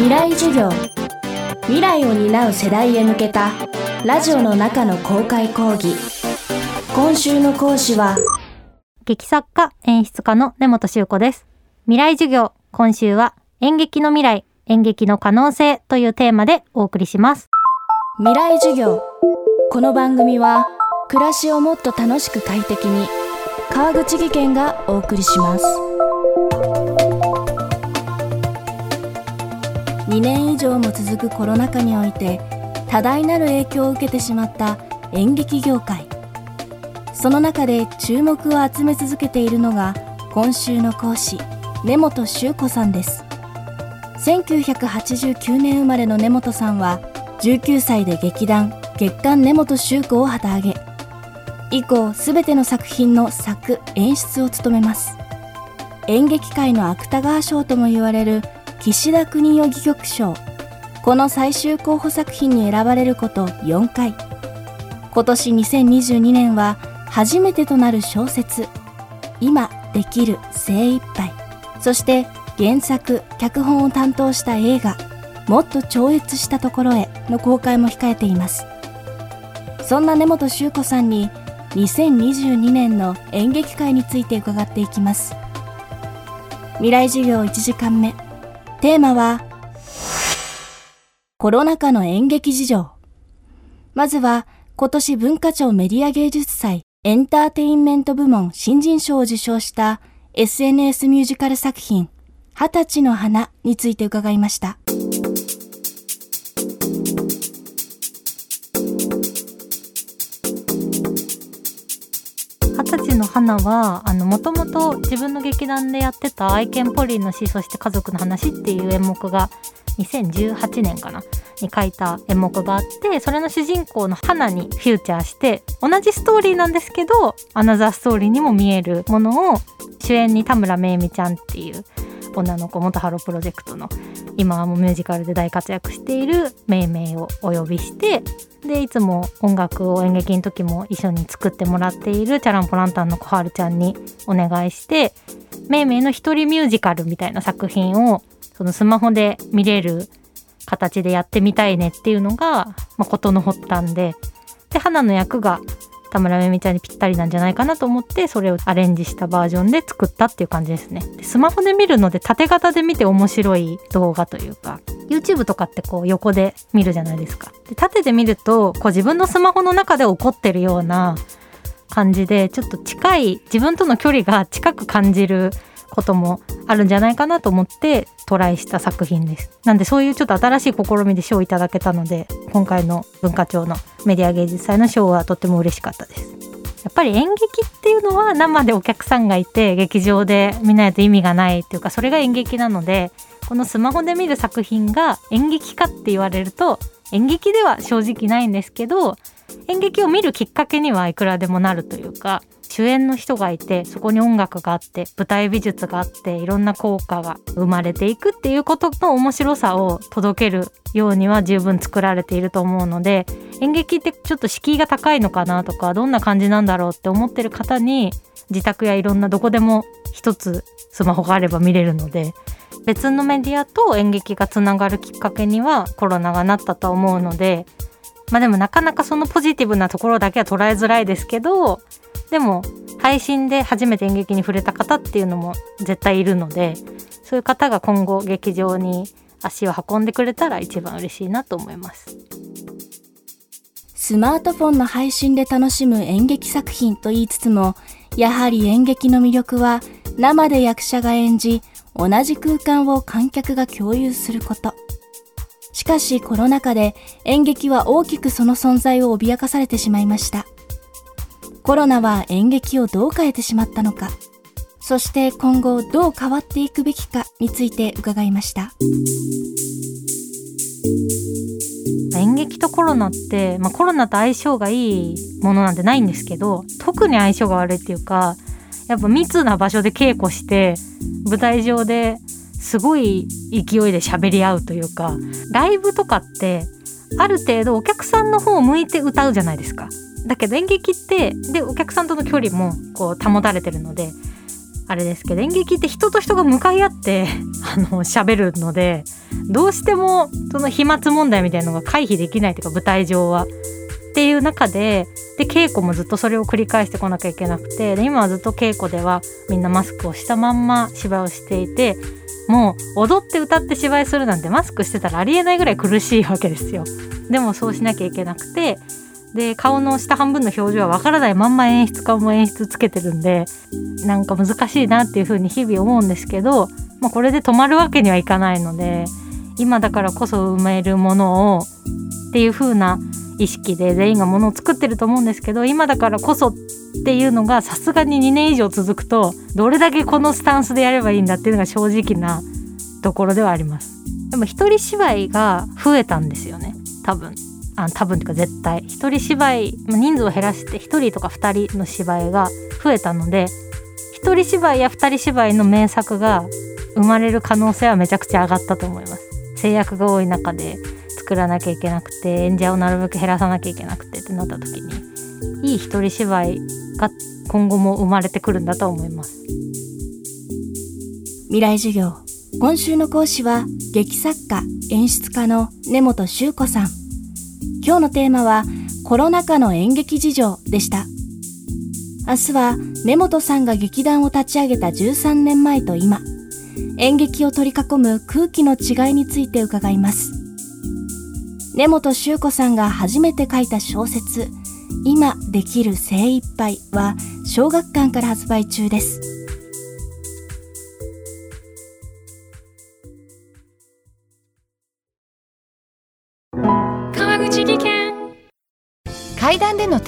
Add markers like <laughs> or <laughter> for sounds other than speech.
未来授業。未来を担う世代へ向けたラジオの中の公開講義。今週の講師は劇作家演出家の根本修子です。未来授業今週は演劇の未来演劇の可能性というテーマでお送りします。未来授業。この番組は暮らしをもっと楽しく快適に川口義賢がお送りします2年以上も続くコロナ禍において多大なる影響を受けてしまった演劇業界。その中で注目を集め続けているのが今週の講師根本修子さんです。1989年生まれの根本さんは19歳で劇団月刊根本修子を旗揚げ。以降すべての作品の作演出を務めます。演劇界の芥川賞とも言われる岸田国代戯曲賞。この最終候補作品に選ばれること4回。今年2022年は初めてとなる小説「今できる精一杯。そして原作脚本を担当した映画「もっと超越したところへ」の公開も控えています。そんな根本修子さんに2022年の演劇界について伺っていきます。未来授業1時間目。テーマはコロナ禍の演劇事情まずは今年文化庁メディア芸術祭エンターテインメント部門新人賞を受賞した SNS ミュージカル作品二十歳の花について伺いました。二十歳の花はあのもともと自分の劇団でやってた愛犬ポリーの死そして家族の話っていう演目が2018年かなに書いた演目があってそれの主人公の花にフューチャーして同じストーリーなんですけどアナザーストーリーにも見えるものを主演に田村めいみちゃんっていう女の子元ハロプロジェクトの今はもうミュージカルで大活躍しているめいめいをお呼びしてでいつも音楽を演劇の時も一緒に作ってもらっているチャランポランタンの小春ちゃんにお願いしてめいめいの一人ミュージカルみたいな作品をそのスマホで見れる形でやってみたいねっていうのが、まあ、事の発端で。で花の役が田村めみちゃんにぴったりなんじゃないかなと思ってそれをアレンジしたバージョンで作ったっていう感じですね。でスマホで見るので縦型で見て面白い動画というか YouTube とかってこう横で見るじゃないですか。で縦で見るとこう自分のスマホの中で起こってるような感じでちょっと近い自分との距離が近く感じることもあるんじゃないかなと思ってトライした作品です。なんでそういうちょっと新しい試みで賞をいただけたので今回の文化庁のメディア芸術祭の賞はとっても嬉しかったです。やっぱり演劇っていうのは生でお客さんがいて劇場で見ないと意味がないっていうかそれが演劇なのでこのスマホで見る作品が演劇かって言われると演劇では正直ないんですけど演劇を見るきっかけにはいくらでもなるというか主演の人がいてそこに音楽があって舞台美術があっていろんな効果が生まれていくっていうことの面白さを届けるようには十分作られていると思うので演劇ってちょっと敷居が高いのかなとかどんな感じなんだろうって思ってる方に自宅やいろんなどこでも一つスマホがあれば見れるので別のメディアと演劇がつながるきっかけにはコロナがなったと思うのでまあでもなかなかそのポジティブなところだけは捉えづらいですけどでも配信で初めて演劇に触れた方っていうのも絶対いるのでそういう方が今後劇場に足を運んでくれたら一番嬉しいなと思います。スマートフォンの配信で楽しむ演劇作品と言いつつもやはり演劇の魅力は生で役者が演じ同じ空間を観客が共有すること。しかしコロナ禍で演劇は大きくその存在を脅かされてしまいました。コロナは演劇をどう変えてしまったのかそして今後どう変わっていくべきかについて伺いました演劇とコロナって、まあ、コロナと相性がいいものなんてないんですけど特に相性が悪いっていうかやっぱ密な場所で稽古して舞台上ですごい勢いで喋り合うというかライブとかってある程度お客さんの方を向いて歌うじゃないですか。だけど演劇ってでお客さんとの距離もこう保たれてるのであれですけど演劇って人と人が向かい合って <laughs> あの喋るのでどうしてもその飛沫問題みたいなのが回避できないというか舞台上は。っていう中でで稽古もずっとそれを繰り返してこなきゃいけなくてで今はずっと稽古ではみんなマスクをしたまんま芝居をしていてもう踊って歌って芝居するなんてマスクしてたらありえないぐらい苦しいわけですよ。でもそうしなきゃいけなくてで顔の下半分の表情はわからないまんま演出家も演出つけてるんでなんか難しいなっていう風に日々思うんですけど、まあ、これで止まるわけにはいかないので今だからこそ埋めるものをっていう風な意識で全員がものを作ってると思うんですけど今だからこそっていうのがさすがに2年以上続くとどれだけこのスタンスでやればいいんだっていうのが正直なところではあります。でも一人芝居が増えたんですよね多分。あ多分っていうか絶対一人芝居人数を減らして1人とか2人の芝居が増えたので一人芝居や二人芝居の名作が生まれる可能性はめちゃくちゃ上がったと思います。制約が多い中で作らなきゃいけなくて演者をなるべく減らさなきゃいけなくてってなった時にいい一人芝居が今後も生まれてくるんだと思います。未来授業。今週の講師は劇作家演出家の根本修子さん。今日のテーマはコロナ禍の演劇事情でした。明日は根本さんが劇団を立ち上げた13年前と今演劇を取り囲む空気の違いについて伺います。根本修子さんが初めて書いた小説今できる精一杯は小学館から発売中です。